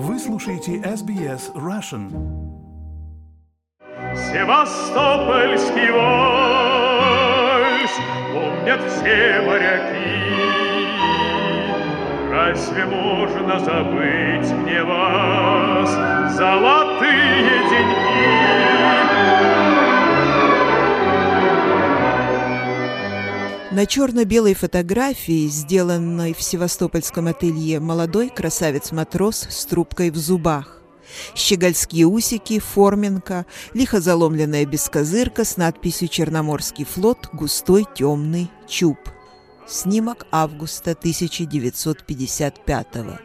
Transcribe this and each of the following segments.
Вы слушаете SBS Russian. Севастопольский вальс помнят все моряки. Разве можно забыть мне вас, золотые деньги? На черно-белой фотографии, сделанной в севастопольском ателье, молодой красавец-матрос с трубкой в зубах. Щегольские усики, форменка, лихо заломленная бескозырка с надписью «Черноморский флот. Густой темный чуб». Снимок августа 1955 -го.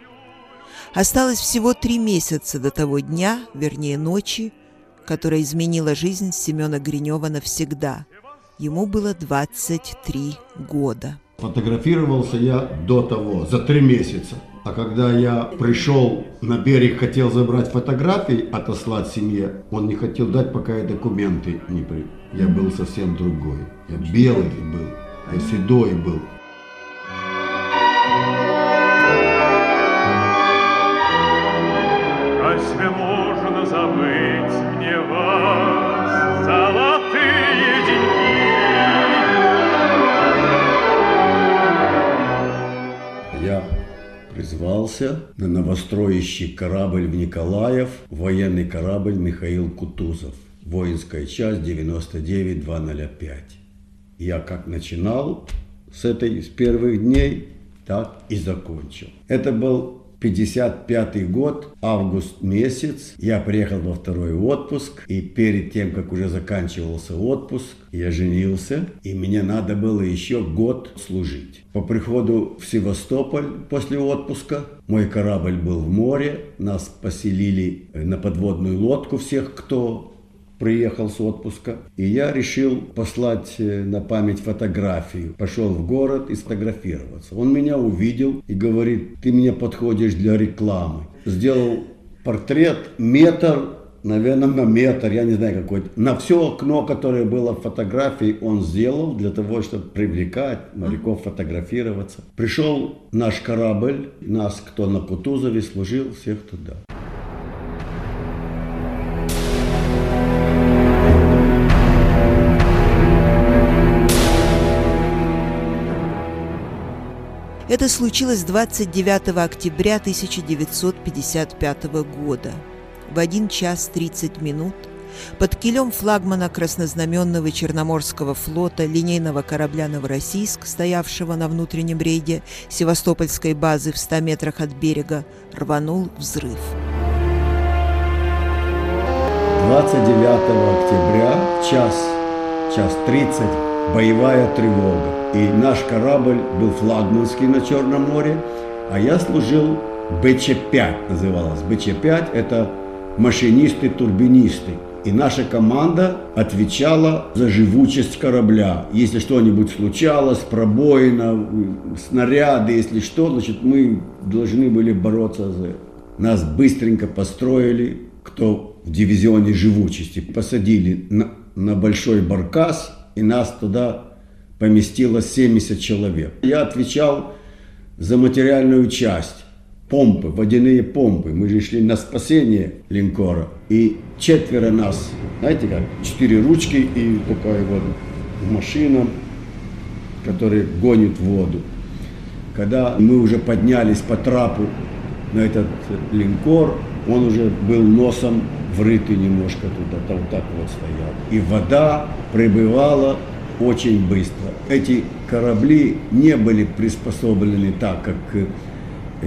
Осталось всего три месяца до того дня, вернее ночи, которая изменила жизнь Семена Гринева навсегда – Ему было 23 года. Фотографировался я до того, за три месяца. А когда я пришел на берег, хотел забрать фотографии, отослать семье, он не хотел дать, пока я документы не при... Я был совсем другой. Я белый был, я седой был. Призвался на новостроящий корабль в Николаев, военный корабль Михаил Кутузов, воинская часть 99205. Я как начинал с этой, с первых дней, так и закончил. Это был 55 год, август месяц, я приехал во второй отпуск, и перед тем, как уже заканчивался отпуск, я женился, и мне надо было еще год служить. По приходу в Севастополь после отпуска, мой корабль был в море, нас поселили на подводную лодку всех, кто приехал с отпуска, и я решил послать э, на память фотографию. Пошел в город и сфотографироваться. Он меня увидел и говорит, ты мне подходишь для рекламы. Сделал портрет метр, наверное, на метр, я не знаю какой. На все окно, которое было в фотографии, он сделал для того, чтобы привлекать моряков фотографироваться. Пришел наш корабль, нас, кто на Кутузове служил, всех туда. Это случилось 29 октября 1955 года. В 1 час 30 минут под килем флагмана краснознаменного Черноморского флота линейного корабля «Новороссийск», стоявшего на внутреннем рейде Севастопольской базы в 100 метрах от берега, рванул взрыв. 29 октября час, час 30 боевая тревога. И наш корабль был флагманский на Черном море, а я служил БЧ-5 называлось. БЧ-5 это машинисты-турбинисты. И наша команда отвечала за живучесть корабля. Если что-нибудь случалось, пробоина, снаряды, если что, значит мы должны были бороться за это. Нас быстренько построили, кто в дивизионе живучести, посадили на, на большой баркас и нас туда поместилось 70 человек. Я отвечал за материальную часть. Помпы, водяные помпы. Мы же шли на спасение линкора. И четверо нас, знаете как, четыре ручки и такая вот машина, которая гонит воду. Когда мы уже поднялись по трапу на этот линкор, он уже был носом врытый немножко туда, там так вот стоял. И вода прибывала очень быстро. Эти корабли не были приспособлены так, как э,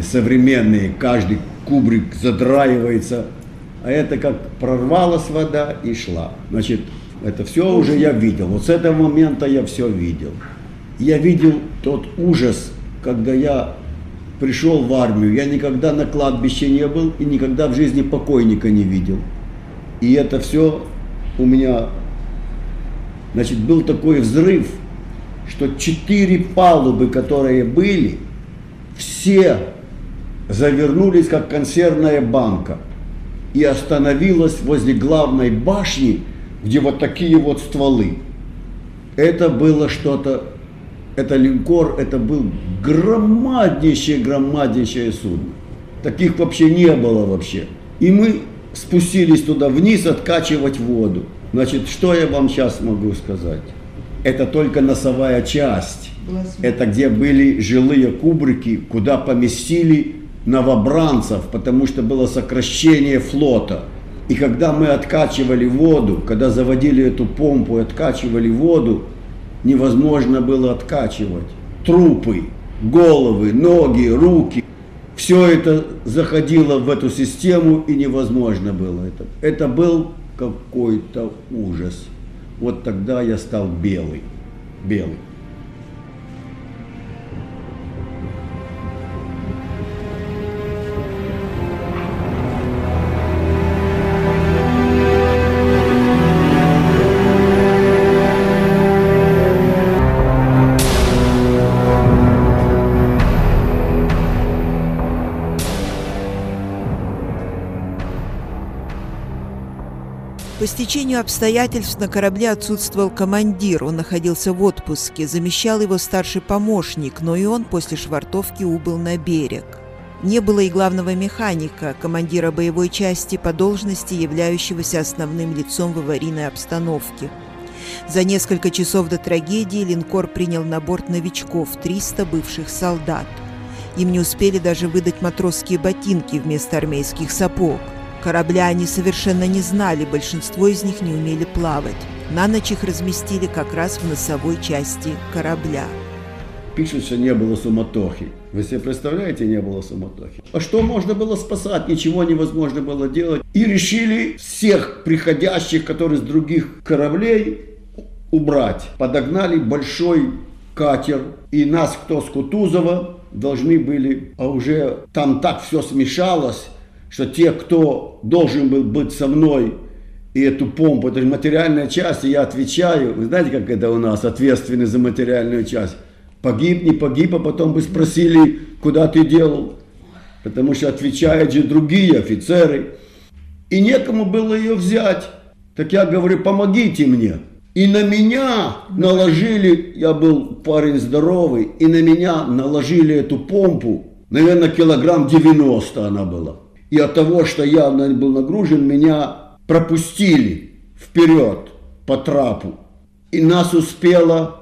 современные, каждый кубрик задраивается, а это как прорвалась вода и шла. Значит, это все уже я видел. Вот с этого момента я все видел. Я видел тот ужас, когда я пришел в армию. Я никогда на кладбище не был и никогда в жизни покойника не видел. И это все у меня Значит, был такой взрыв, что четыре палубы, которые были, все завернулись, как консервная банка, и остановилась возле главной башни, где вот такие вот стволы. Это было что-то, это линкор, это был громаднейшее, громаднейшее судно. Таких вообще не было вообще. И мы спустились туда вниз откачивать воду. Значит, что я вам сейчас могу сказать? Это только носовая часть. Это где были жилые кубрики, куда поместили новобранцев, потому что было сокращение флота. И когда мы откачивали воду, когда заводили эту помпу и откачивали воду, невозможно было откачивать. Трупы, головы, ноги, руки. Все это заходило в эту систему и невозможно было это. Это был какой-то ужас. Вот тогда я стал белый. Белый. Стечению обстоятельств на корабле отсутствовал командир, он находился в отпуске, замещал его старший помощник, но и он после швартовки убыл на берег. Не было и главного механика, командира боевой части по должности, являющегося основным лицом в аварийной обстановке. За несколько часов до трагедии линкор принял на борт новичков, 300 бывших солдат. Им не успели даже выдать матросские ботинки вместо армейских сапог. Корабля они совершенно не знали, большинство из них не умели плавать. На ночь их разместили как раз в носовой части корабля. Пишут, что не было суматохи. Вы себе представляете, не было суматохи. А что можно было спасать? Ничего невозможно было делать. И решили всех приходящих, которые с других кораблей, убрать. Подогнали большой катер. И нас, кто с Кутузова, должны были, а уже там так все смешалось, что те, кто должен был быть со мной, и эту помпу, это же материальная часть, и я отвечаю, вы знаете, как это у нас, ответственный за материальную часть, погиб, не погиб, а потом бы спросили, куда ты делал, потому что отвечают же другие офицеры, и некому было ее взять, так я говорю, помогите мне. И на меня наложили, я был парень здоровый, и на меня наложили эту помпу, наверное, килограмм 90 она была. И от того, что я был нагружен, меня пропустили вперед по трапу. И нас успело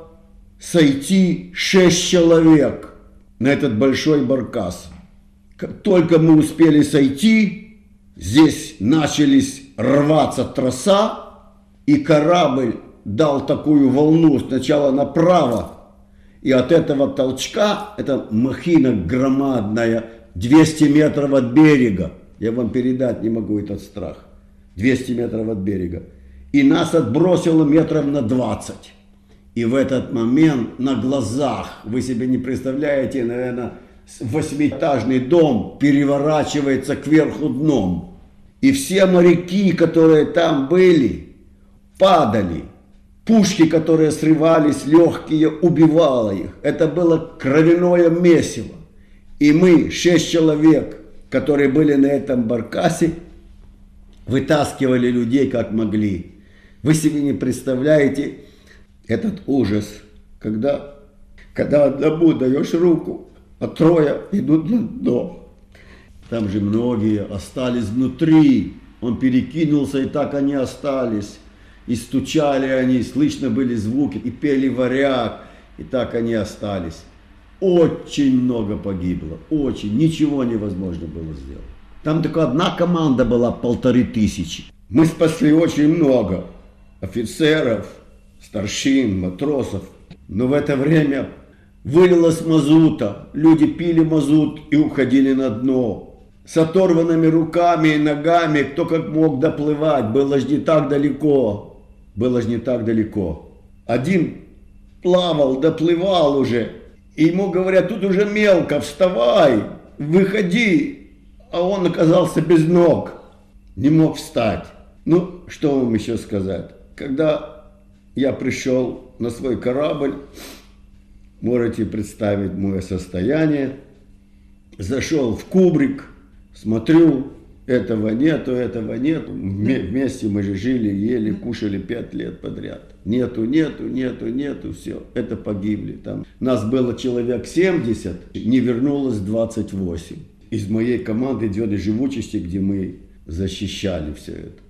сойти шесть человек на этот большой баркас. Как только мы успели сойти, здесь начались рваться троса, и корабль дал такую волну сначала направо, и от этого толчка, это махина громадная, 200 метров от берега. Я вам передать не могу этот страх. 200 метров от берега. И нас отбросило метров на 20. И в этот момент на глазах, вы себе не представляете, наверное, восьмиэтажный дом переворачивается кверху дном. И все моряки, которые там были, падали. Пушки, которые срывались, легкие, убивало их. Это было кровяное месиво. И мы, шесть человек, которые были на этом баркасе, вытаскивали людей как могли. Вы себе не представляете этот ужас, когда, когда одному даешь руку, а трое идут на дно. Там же многие остались внутри. Он перекинулся, и так они остались. И стучали они, слышно были звуки, и пели варяг, и так они остались. Очень много погибло, очень, ничего невозможно было сделать. Там только одна команда была, полторы тысячи. Мы спасли очень много офицеров, старшин, матросов. Но в это время вылилось мазута, люди пили мазут и уходили на дно. С оторванными руками и ногами, кто как мог доплывать, было же не так далеко. Было же не так далеко. Один плавал, доплывал уже, и ему говорят, тут уже мелко, вставай, выходи. А он оказался без ног, не мог встать. Ну, что вам еще сказать? Когда я пришел на свой корабль, можете представить мое состояние, зашел в кубрик, смотрю, этого нету, этого нету. Вместе мы же жили, ели, кушали пять лет подряд. Нету, нету, нету, нету, все. Это погибли. Там нас было человек 70, не вернулось 28. из моей команды из живучести, где мы защищали все это.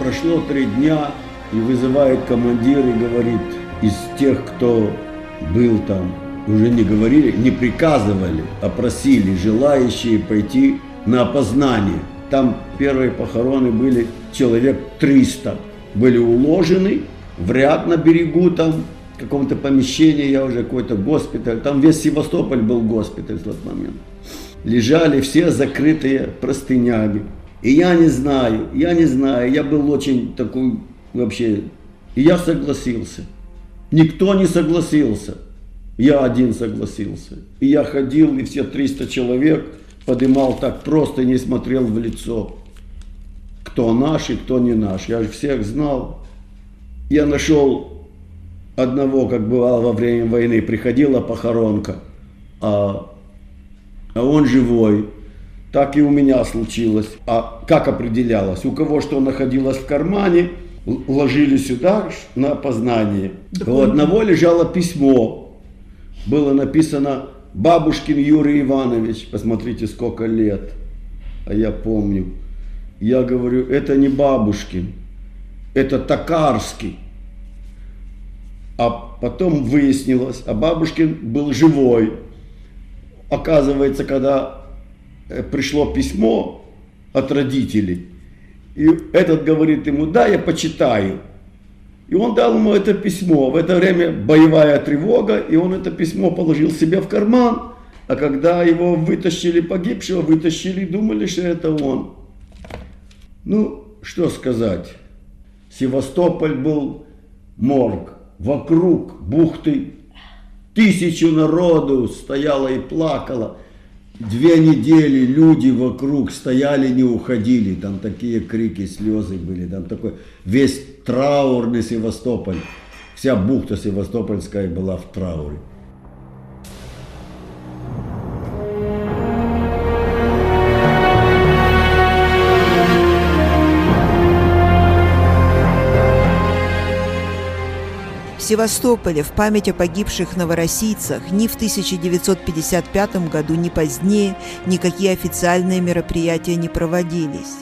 Прошло три дня, и вызывает командир и говорит, из тех, кто был там, уже не говорили, не приказывали, а просили желающие пойти на опознание. Там первые похороны были человек 300. Были уложены в ряд на берегу там, в каком-то помещении, я уже какой-то госпиталь. Там весь Севастополь был госпиталь в тот момент. Лежали все закрытые простынями. И я не знаю, я не знаю, я был очень такой вообще... И я согласился. Никто не согласился. Я один согласился. И я ходил, и все 300 человек подымал так просто и не смотрел в лицо. Кто наш и кто не наш. Я же всех знал. Я нашел одного, как бывало во время войны, приходила похоронка, а, а он живой. Так и у меня случилось. А как определялось? У кого что находилось в кармане, ложили сюда на опознание. У одного лежало письмо. Было написано Бабушкин Юрий Иванович. Посмотрите, сколько лет. А я помню. Я говорю, это не Бабушкин, это Токарский. А потом выяснилось, а Бабушкин был живой. Оказывается, когда Э, пришло письмо от родителей, и этот говорит ему, да, я почитаю. И он дал ему это письмо. В это время боевая тревога, и он это письмо положил себе в карман. А когда его вытащили погибшего, вытащили, думали, что это он. Ну, что сказать. Севастополь был морг. Вокруг бухты тысячу народу стояло и плакало. Две недели люди вокруг стояли, не уходили. Там такие крики, слезы были. Там такой весь траурный Севастополь. Вся бухта Севастопольская была в трауре. Севастополе в память о погибших новороссийцах ни в 1955 году, ни позднее никакие официальные мероприятия не проводились.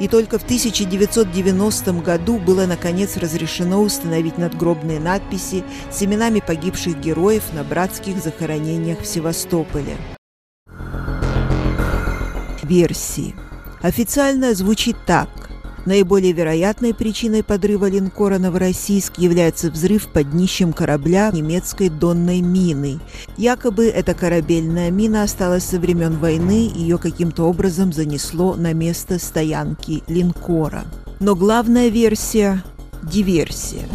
И только в 1990 году было наконец разрешено установить надгробные надписи с именами погибших героев на братских захоронениях в Севастополе. Версии. Официально звучит так. Наиболее вероятной причиной подрыва линкора «Новороссийск» является взрыв под днищем корабля немецкой донной мины. Якобы эта корабельная мина осталась со времен войны, ее каким-то образом занесло на место стоянки линкора. Но главная версия – диверсия.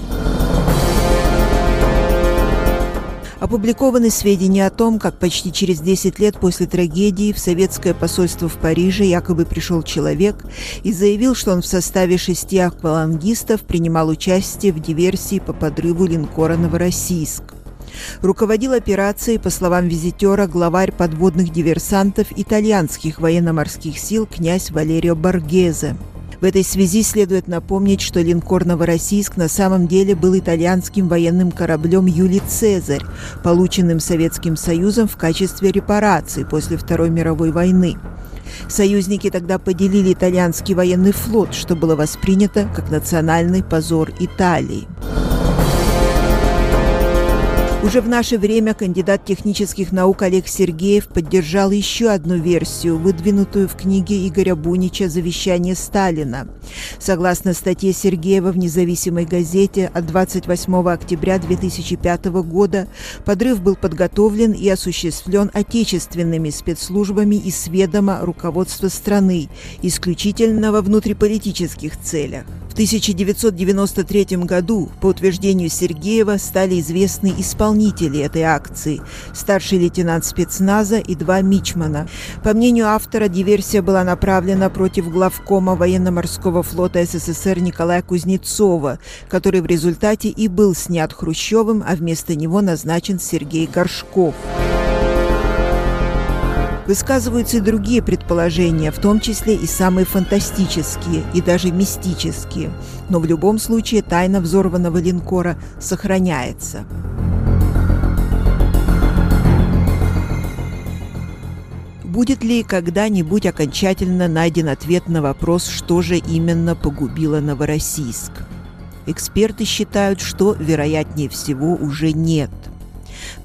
Опубликованы сведения о том, как почти через 10 лет после трагедии в советское посольство в Париже якобы пришел человек и заявил, что он в составе шести аквалангистов принимал участие в диверсии по подрыву линкора «Новороссийск». Руководил операцией, по словам визитера, главарь подводных диверсантов итальянских военно-морских сил князь Валерио Баргезе. В этой связи следует напомнить, что линкор «Новороссийск» на самом деле был итальянским военным кораблем «Юлий Цезарь», полученным Советским Союзом в качестве репарации после Второй мировой войны. Союзники тогда поделили итальянский военный флот, что было воспринято как национальный позор Италии. Уже в наше время кандидат технических наук Олег Сергеев поддержал еще одну версию, выдвинутую в книге Игоря Бунича «Завещание Сталина». Согласно статье Сергеева в независимой газете от 28 октября 2005 года, подрыв был подготовлен и осуществлен отечественными спецслужбами и сведома руководства страны, исключительно во внутриполитических целях. 1993 году, по утверждению Сергеева, стали известны исполнители этой акции – старший лейтенант спецназа и два мичмана. По мнению автора, диверсия была направлена против главкома военно-морского флота СССР Николая Кузнецова, который в результате и был снят Хрущевым, а вместо него назначен Сергей Горшков. Высказываются и другие предположения, в том числе и самые фантастические и даже мистические. Но в любом случае тайна взорванного линкора сохраняется. Будет ли когда-нибудь окончательно найден ответ на вопрос, что же именно погубило Новороссийск? Эксперты считают, что, вероятнее всего, уже нет.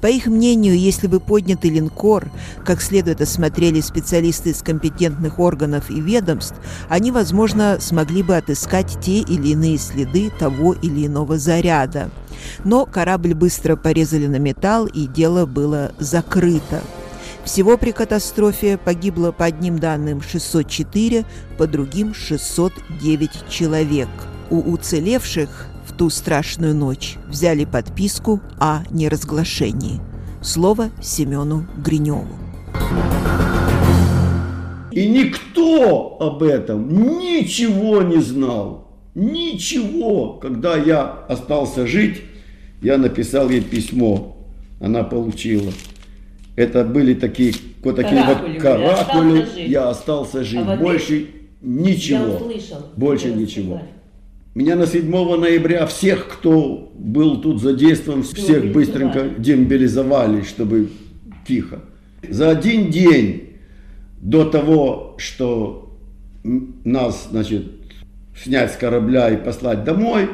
По их мнению, если бы поднятый линкор, как следует осмотрели специалисты из компетентных органов и ведомств, они, возможно, смогли бы отыскать те или иные следы того или иного заряда. Но корабль быстро порезали на металл, и дело было закрыто. Всего при катастрофе погибло по одним данным 604, по другим 609 человек. У уцелевших в ту страшную ночь взяли подписку о неразглашении. Слово Семену Гриневу. И никто об этом ничего не знал. Ничего. Когда я остался жить, я написал ей письмо. Она получила. Это были такие вот такие Каракули вот каракули. Остался жить. Я остался жить. А в ответ? Больше ничего. Услышал. Больше ничего. рассказали. Меня на 7 ноября всех, кто был тут задействован, всех быстренько Демобилизовали. чтобы тихо. За один день до того, что нас, значит, снять с корабля и послать домой,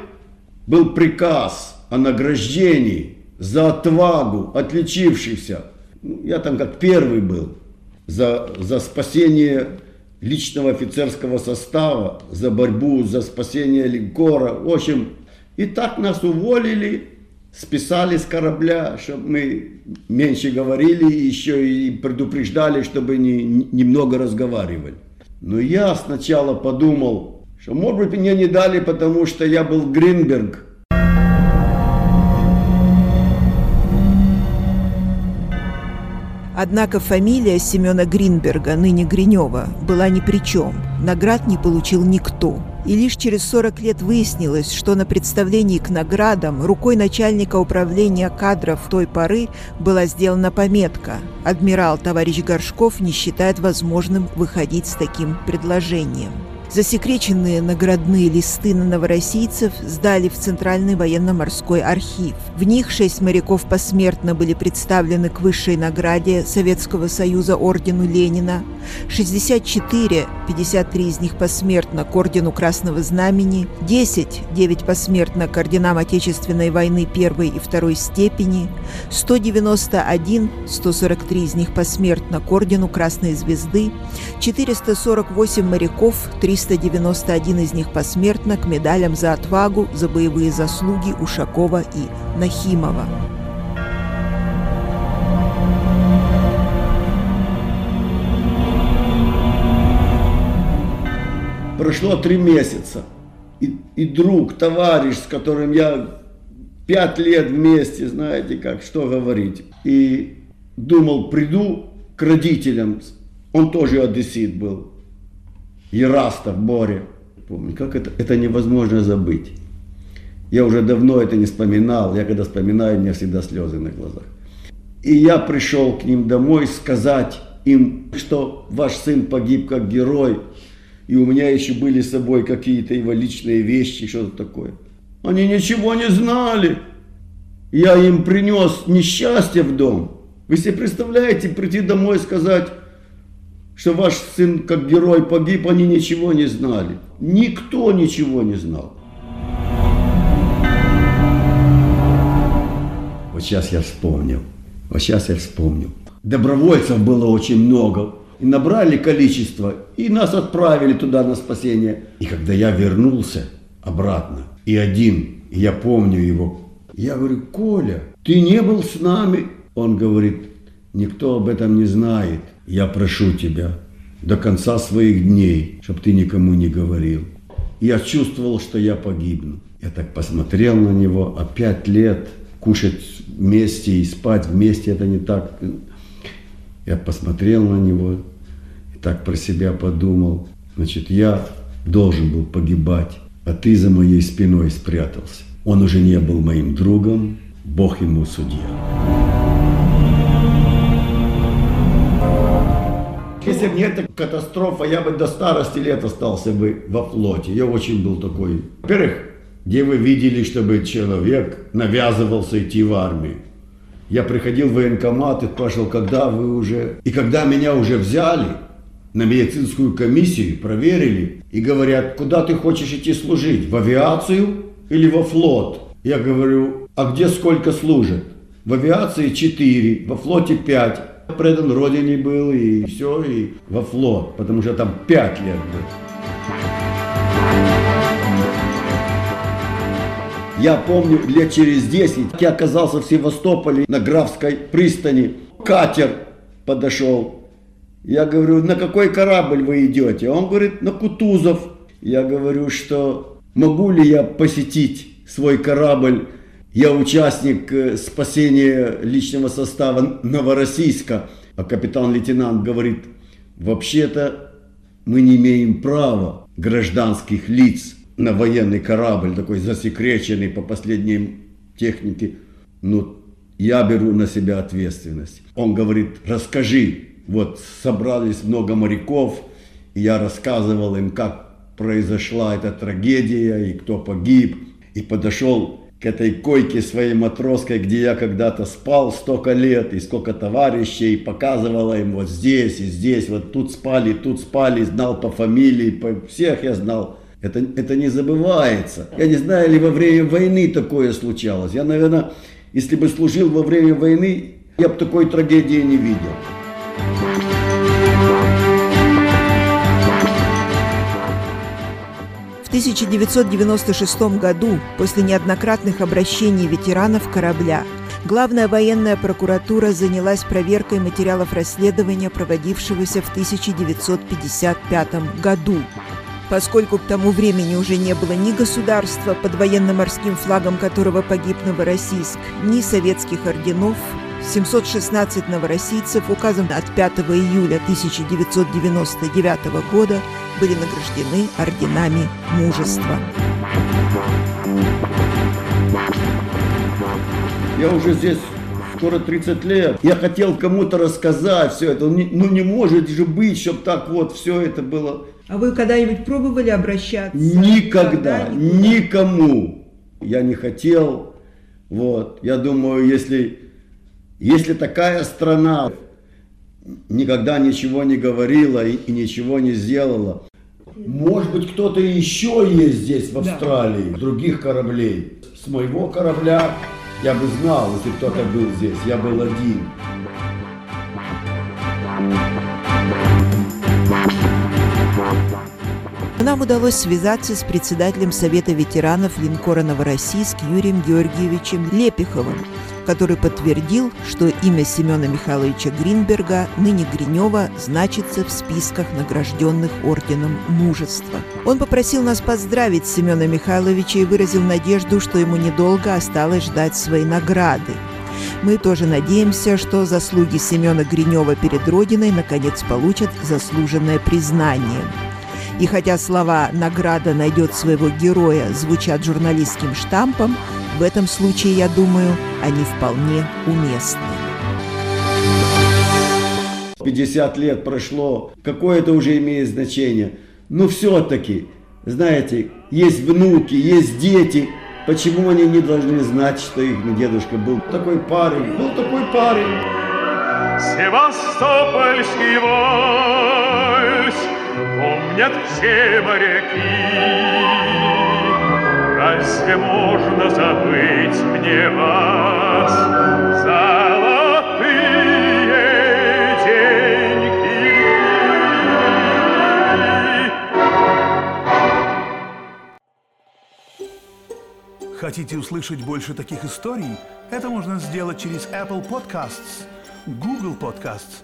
был приказ о награждении за отвагу отличившихся. Ну, Я там как первый был за, за спасение личного офицерского состава, за борьбу за спасение линкора. В общем, и так нас уволили, списали с корабля, чтобы мы меньше говорили, еще и предупреждали, чтобы не- немного разговаривали. Но я сначала подумал, что может быть мне не дали, потому что я был Гринберг, Однако фамилия Семена Гринберга, ныне Гринева, была ни при чем. Наград не получил никто. И лишь через 40 лет выяснилось, что на представлении к наградам рукой начальника управления кадров той поры была сделана пометка «Адмирал товарищ Горшков не считает возможным выходить с таким предложением». Засекреченные наградные листы на новороссийцев сдали в Центральный военно-морской архив. В них шесть моряков посмертно были представлены к высшей награде Советского Союза ордену Ленина, 64, 53 из них посмертно к ордену Красного Знамени, 10, 9 посмертно к орденам Отечественной войны первой и второй степени, 191, 143 из них посмертно к ордену Красной Звезды, 448 моряков, 391 из них посмертно к медалям за отвагу, за боевые заслуги Ушакова и Нахимова. Прошло три месяца. И, и друг, товарищ, с которым я пять лет вместе, знаете как, что говорить. И думал, приду к родителям. Он тоже одессит был. Ерастов Боря. Помню, как это, это невозможно забыть. Я уже давно это не вспоминал. Я когда вспоминаю, у меня всегда слезы на глазах. И я пришел к ним домой сказать им, что ваш сын погиб как герой, и у меня еще были с собой какие-то его личные вещи, что-то такое. Они ничего не знали. Я им принес несчастье в дом. Вы себе представляете, прийти домой и сказать, что ваш сын как герой погиб, они ничего не знали. Никто ничего не знал. Вот сейчас я вспомнил. Вот сейчас я вспомнил. Добровольцев было очень много. И набрали количество, и нас отправили туда на спасение. И когда я вернулся обратно, и один, я помню его, я говорю, Коля, ты не был с нами? Он говорит, никто об этом не знает. Я прошу тебя до конца своих дней, чтобы ты никому не говорил. Я чувствовал, что я погибну. Я так посмотрел на него, а пять лет кушать вместе и спать вместе, это не так. Я посмотрел на него и так про себя подумал. Значит, я должен был погибать, а ты за моей спиной спрятался. Он уже не был моим другом, Бог ему судья. Если бы не эта катастрофа, я бы до старости лет остался бы во флоте. Я очень был такой. Во-первых, где вы видели, чтобы человек навязывался идти в армию? Я приходил в военкомат и спрашивал, когда вы уже... И когда меня уже взяли на медицинскую комиссию, проверили, и говорят, куда ты хочешь идти служить, в авиацию или во флот? Я говорю, а где сколько служат? В авиации 4, во флоте 5. Предан родине был и все, и во флот, потому что там 5 лет был. Я помню, лет через 10 я оказался в Севастополе на Графской пристани. Катер подошел. Я говорю, на какой корабль вы идете? Он говорит, на Кутузов. Я говорю, что могу ли я посетить свой корабль? Я участник э, спасения личного состава Новороссийска. А капитан-лейтенант говорит, вообще-то мы не имеем права гражданских лиц на военный корабль, такой засекреченный по последней технике. Ну, я беру на себя ответственность. Он говорит, расскажи. Вот собрались много моряков, и я рассказывал им, как произошла эта трагедия, и кто погиб. И подошел к этой койке своей матросской, где я когда-то спал столько лет, и сколько товарищей, показывала им вот здесь и здесь, вот тут спали, тут спали, знал по фамилии, по всех я знал. Это, это не забывается. Я не знаю, ли во время войны такое случалось. Я, наверное, если бы служил во время войны, я бы такой трагедии не видел. 1996 году, после неоднократных обращений ветеранов корабля, Главная военная прокуратура занялась проверкой материалов расследования, проводившегося в 1955 году. Поскольку к тому времени уже не было ни государства, под военно-морским флагом которого погиб Новороссийск, ни советских орденов, 716 новороссийцев, указом от 5 июля 1999 года, были награждены орденами мужества. Я уже здесь скоро 30 лет. Я хотел кому-то рассказать все это. Ну не может же быть, чтобы так вот все это было а вы когда-нибудь пробовали обращаться? Никогда, никогда никому. Я не хотел. Вот. Я думаю, если, если такая страна никогда ничего не говорила и, и ничего не сделала, может быть, кто-то еще есть здесь, в Австралии, да. других кораблей. С моего корабля я бы знал, если кто-то был здесь. Я был один. Нам удалось связаться с председателем Совета ветеранов линкора «Новороссийск» Юрием Георгиевичем Лепиховым, который подтвердил, что имя Семена Михайловича Гринберга, ныне Гринева, значится в списках награжденных орденом мужества. Он попросил нас поздравить Семена Михайловича и выразил надежду, что ему недолго осталось ждать своей награды. Мы тоже надеемся, что заслуги Семена Гринева перед Родиной наконец получат заслуженное признание. И хотя слова «награда найдет своего героя» звучат журналистским штампом, в этом случае, я думаю, они вполне уместны. 50 лет прошло, какое это уже имеет значение. Но все-таки, знаете, есть внуки, есть дети. Почему они не должны знать, что их дедушка был такой парень? Был такой парень. Севастопольский вальс помнят все моряки. Разве можно забыть мне вас, золотые деньги? Хотите услышать больше таких историй? Это можно сделать через Apple Podcasts, Google Podcasts,